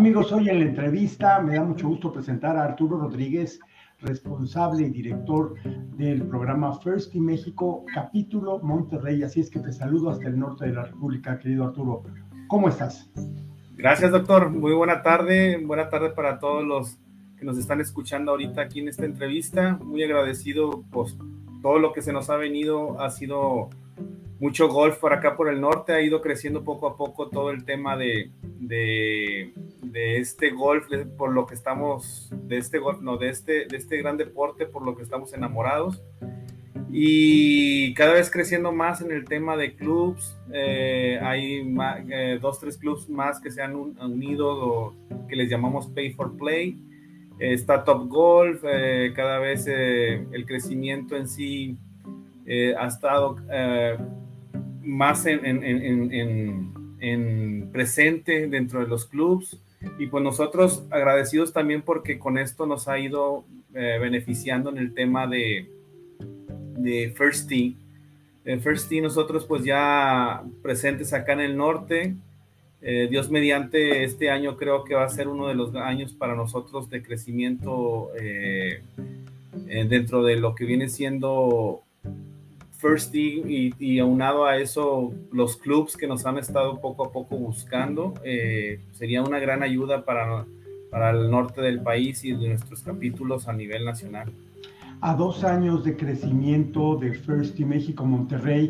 Amigos, hoy en la entrevista me da mucho gusto presentar a Arturo Rodríguez, responsable y director del programa First in México, capítulo Monterrey. Así es que te saludo hasta el norte de la República, querido Arturo. ¿Cómo estás? Gracias, doctor. Muy buena tarde. Buena tarde para todos los que nos están escuchando ahorita aquí en esta entrevista. Muy agradecido, pues todo lo que se nos ha venido ha sido mucho golf por acá por el norte, ha ido creciendo poco a poco todo el tema de, de, este golf, por lo que estamos, de este golf, no, de este, de este gran deporte, por lo que estamos enamorados. Y cada vez creciendo más en el tema de clubs, eh, hay eh, dos, tres clubs más que se han unido, que les llamamos Pay for Play. está Top Golf, eh, cada vez el crecimiento en sí ha estado más en, presente dentro de los clubs y pues nosotros agradecidos también porque con esto nos ha ido eh, beneficiando en el tema de, de First Team. En First Team nosotros pues ya presentes acá en el norte, eh, Dios mediante este año creo que va a ser uno de los años para nosotros de crecimiento eh, dentro de lo que viene siendo First y, y, aunado a eso los clubs que nos han estado poco a poco buscando, eh, sería una gran ayuda para, para el norte del país y de nuestros capítulos a nivel nacional. A dos años de crecimiento de First y México Monterrey,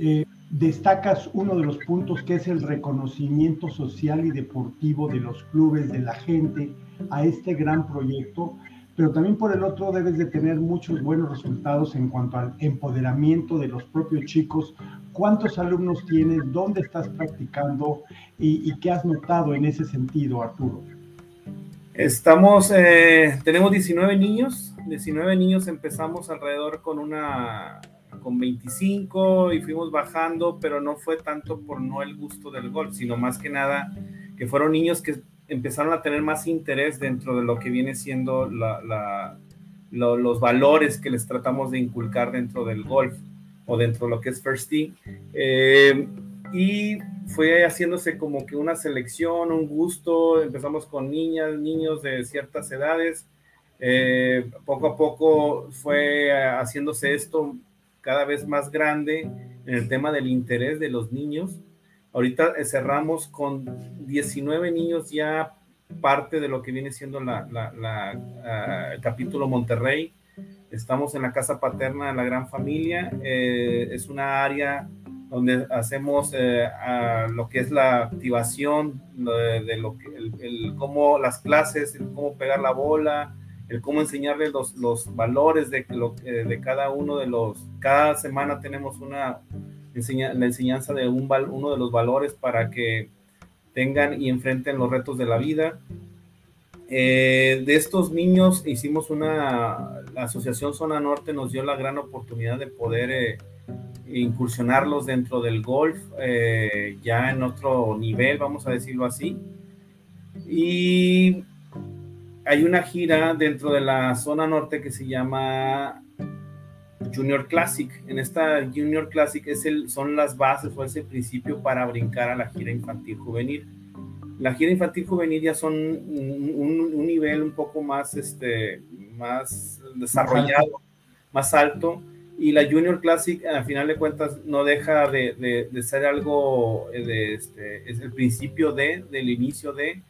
eh, destacas uno de los puntos que es el reconocimiento social y deportivo de los clubes, de la gente a este gran proyecto pero también por el otro debes de tener muchos buenos resultados en cuanto al empoderamiento de los propios chicos. ¿Cuántos alumnos tienes? ¿Dónde estás practicando? ¿Y, qué has notado en ese sentido, Arturo? Estamos, eh, tenemos 19 niños, 19 niños empezamos alrededor con una, con 25 y fuimos bajando, pero no fue tanto por no el gusto del golf, sino más que nada que fueron niños que empezaron a tener más interés dentro de lo que viene siendo los valores que les tratamos de inculcar dentro del golf o dentro de lo que es First Team. Eh, y fue haciéndose como que una selección, un gusto, empezamos con niñas, niños de ciertas edades, eh, poco a poco fue haciéndose esto cada vez más grande en el tema del interés de los niños Ahorita eh, cerramos con 19 niños ya parte de lo que viene siendo la, ah, el capítulo Monterrey. Estamos en la casa paterna de la gran familia. Eh, es una área donde hacemos eh, lo que es la activación de, lo que, el, cómo las clases, el cómo pegar la bola, el cómo enseñarles los, los valores de, lo, de cada uno de los. Cada semana tenemos una la enseñanza de un, uno de los valores para que tengan y enfrenten los retos de la vida. Eh, de estos niños hicimos una, la Asociación Zona Norte nos dio la gran oportunidad de poder eh, incursionarlos dentro del golf, eh, ya en otro nivel, vamos a decirlo así. Y hay una gira dentro de la zona norte que se llama Junior Classic. En esta Junior Classic es el, son las bases o ese principio para brincar a la gira infantil juvenil. La gira infantil juvenil ya son un, nivel un poco más, este, más desarrollado, más alto. Y la Junior Classic, a final de cuentas, no deja de, de, ser algo, de, este, es el principio de, del inicio de,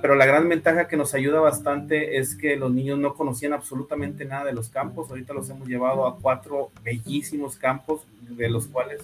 pero la gran ventaja que nos ayuda bastante es que los niños no conocían absolutamente nada de los campos. Ahorita los hemos llevado a cuatro bellísimos campos, de los cuales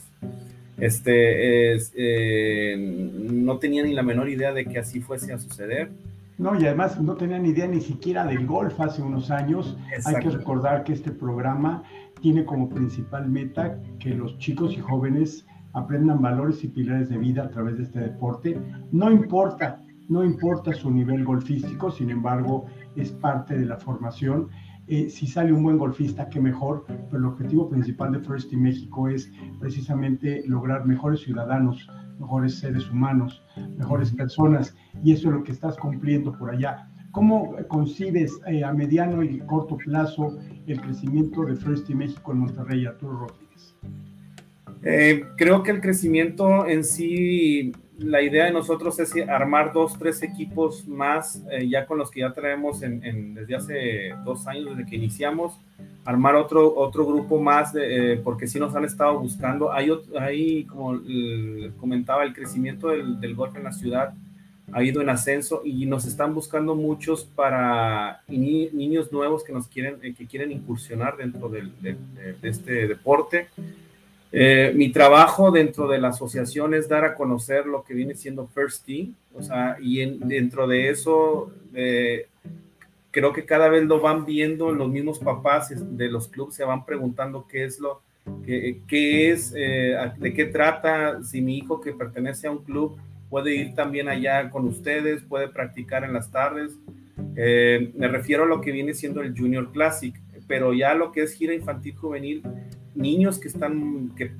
este, eh, no tenían ni la menor idea de que así fuese a suceder. No, y además no tenían idea ni siquiera del golf hace unos años. Hay que recordar que este programa tiene como principal meta que los chicos y jóvenes aprendan valores y pilares de vida a través de este deporte. No importa no importa su nivel golfístico, sin embargo, es parte de la formación. Eh, si sale un buen golfista, qué mejor, pero el objetivo principal de First Team México es precisamente lograr mejores ciudadanos, mejores seres humanos, mejores personas, y eso es lo que estás cumpliendo por allá. ¿Cómo concibes eh, a mediano y corto plazo el crecimiento de First Team México en Monterrey, Arturo Rodríguez? Eh, creo que el crecimiento en sí la idea de nosotros es armar dos, tres equipos más, eh, ya con los que ya traemos en, desde hace dos años, desde que iniciamos, armar otro, otro grupo más, de, eh, porque sí nos han estado buscando. Hay, como comentaba, el crecimiento del, del, golf en la ciudad ha ido en ascenso y nos están buscando muchos para niños nuevos que nos quieren, eh, que quieren incursionar dentro de este deporte. Eh, mi trabajo dentro de la asociación es dar a conocer lo que viene siendo First Team, o sea, y dentro de eso eh, creo que cada vez lo van viendo los mismos papás de los clubes, se van preguntando qué es lo, qué, qué es, eh, de qué trata, si mi hijo que pertenece a un club puede ir también allá con ustedes, puede practicar en las tardes. me refiero a lo que viene siendo el Junior Classic, pero ya lo que es gira infantil juvenil niños que están, que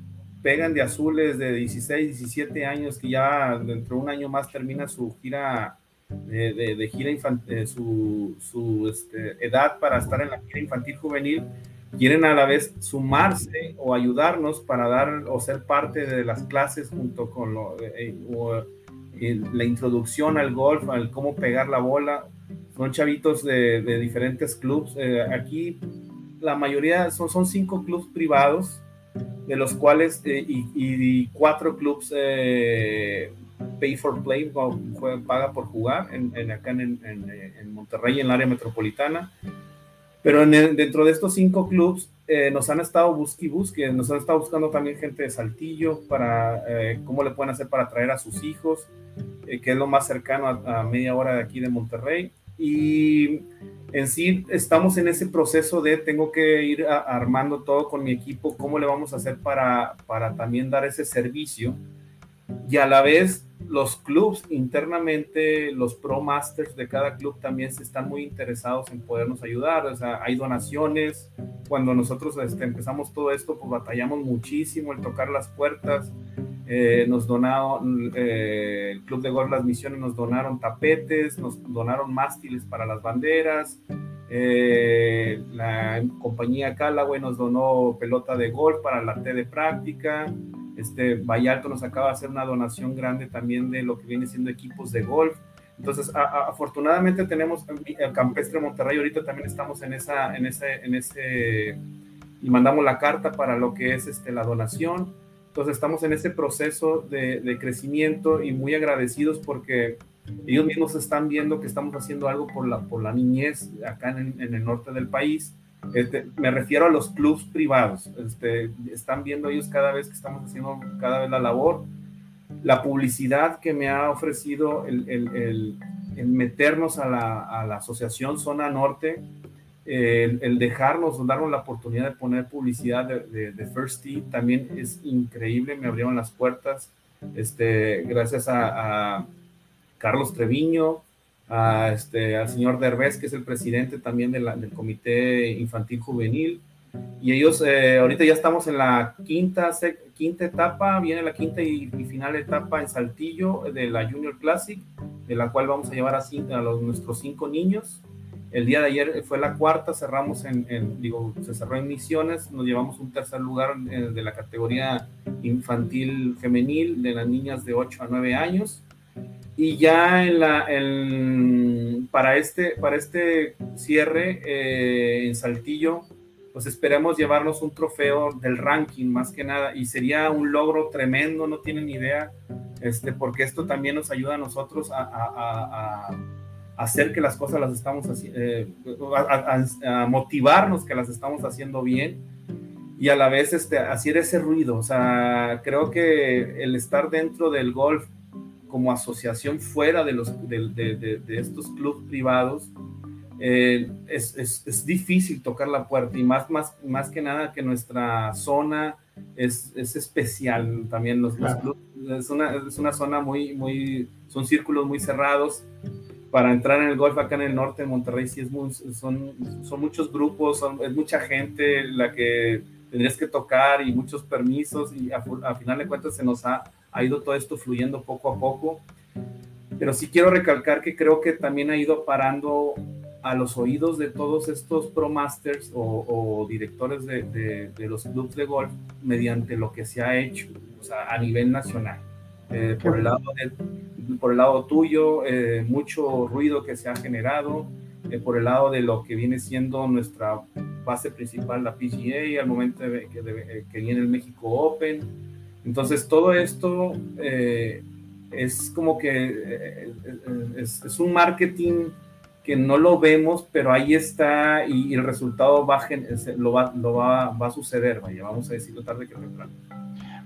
pegan de azules de 16, 17 años, que ya dentro de un año más termina su gira de, gira infantil, su, su este, edad para estar en la gira infantil juvenil, quieren a la vez sumarse o ayudarnos para dar o ser parte de las clases junto con lo, eh, eh, la introducción al golf, al cómo pegar la bola. Son chavitos de, diferentes clubes. Eh, aquí la mayoría son, son cinco clubes privados, de los cuales eh, y, cuatro clubes eh, pay for play, paga por jugar en, acá en, en, Monterrey, en el área metropolitana. Pero dentro de estos cinco clubes eh, nos han estado busque busque, nos han estado buscando también gente de Saltillo para cómo le pueden hacer para traer a sus hijos, que es lo más cercano a, a media hora de aquí de Monterrey. Y en sí estamos en ese proceso de tengo que ir armando todo con mi equipo, cómo le vamos a hacer para, para también dar ese servicio. Y a la vez los clubs internamente, los pro masters de cada club también se están muy interesados en podernos ayudar. O sea, hay donaciones. Cuando nosotros este, empezamos todo esto, pues batallamos muchísimo el tocar las puertas. Eh, nos donaron, eh, el Club de Golf Las Misiones nos donaron tapetes, nos donaron mástiles para las banderas, eh, la compañía Callaway nos donó pelota de golf para la T de práctica, este Vallarto nos acaba de hacer una donación grande también de lo que viene siendo equipos de golf. Entonces, afortunadamente tenemos el Campestre Monterrey, ahorita también estamos en esa, en ese, en ese, y mandamos la carta para lo que es este, la donación entonces estamos en ese proceso de, crecimiento y muy agradecidos porque ellos mismos están viendo que estamos haciendo algo por la, por la niñez acá en, el norte del país. Este, me refiero a los clubs privados. Este, están viendo ellos cada vez que estamos haciendo cada vez la labor. La publicidad que me ha ofrecido el, meternos a la, a la, asociación Zona Norte el, dejarnos, darnos la oportunidad de poner publicidad de, de, First Tee también es increíble, me abrieron las puertas, este, gracias a, Carlos Treviño, a este, al señor Derbez, que es el presidente también del Comité Infantil Juvenil, y ellos, eh, ahorita ya estamos en la quinta, quinta etapa, viene la quinta y, final etapa en Saltillo de la Junior Classic, de la cual vamos a llevar a, a los, nuestros cinco niños. El día de ayer fue la cuarta, cerramos en, digo, se cerró en Misiones, nos llevamos un tercer lugar eh, de la categoría infantil femenil de las niñas de 8 a 9 años. Y ya en la, para, este, para este cierre eh, en Saltillo, pues esperemos llevarnos un trofeo del ranking más que nada y sería un logro tremendo, no tienen idea, este, porque esto también nos ayuda a nosotros a hacer que las cosas las estamos haciendo, eh, a, motivarnos que las estamos haciendo bien y a la vez este, hacer ese ruido. O sea, creo que el estar dentro del golf como asociación fuera de, los, de, estos clubes privados, eh, es, es, difícil tocar la puerta y más, más, más que nada que nuestra zona es, es especial también. Los, clubes, es, una, es una zona muy, muy, son círculos muy cerrados para entrar en el golf acá en el norte de Monterrey sí es son, son muchos grupos, es mucha gente la que tendrías que tocar y muchos permisos y a, final de cuentas se nos ha, ha, ido todo esto fluyendo poco a poco. Pero sí quiero recalcar que creo que también ha ido parando a los oídos de todos estos pro masters o, directores de, de, los clubes de golf mediante lo que se ha hecho o sea, a nivel nacional. Eh, por, el lado por el lado tuyo, eh, mucho ruido que se ha generado, eh, por el lado de lo que viene siendo nuestra base principal, la PGA, al momento de, que, viene el México Open. Entonces, todo esto es como que es, es, un marketing que no lo vemos, pero ahí está y, el resultado va, lo, va, a suceder, vaya, vamos a decirlo tarde que temprano.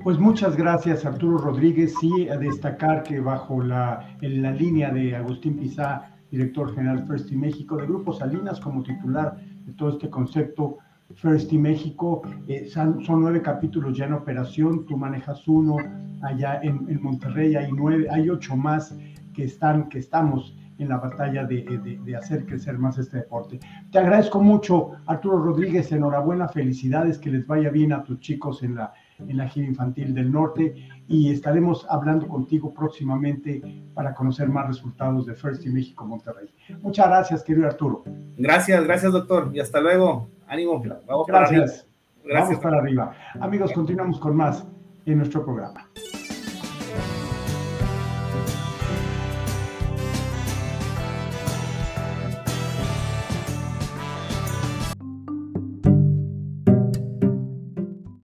Pues muchas gracias Arturo Rodríguez, sí, a destacar que bajo la, en la línea de Agustín Pizá, director general First in México, de Grupo Salinas como titular de todo este concepto First in México, eh, son, nueve capítulos ya en operación, tú manejas uno allá en, Monterrey, hay nueve, hay ocho más que están, que estamos en la batalla de, de, hacer crecer más este deporte. Te agradezco mucho, Arturo Rodríguez, enhorabuena, felicidades, que les vaya bien a tus chicos en la, en la gira infantil del norte y estaremos hablando contigo próximamente para conocer más resultados de First y México Monterrey. Muchas gracias, querido Arturo. Gracias, gracias, doctor, y hasta luego. Ánimo, vamos gracias. Para arriba. Gracias. Vamos para arriba. Amigos, continuamos con más en nuestro programa.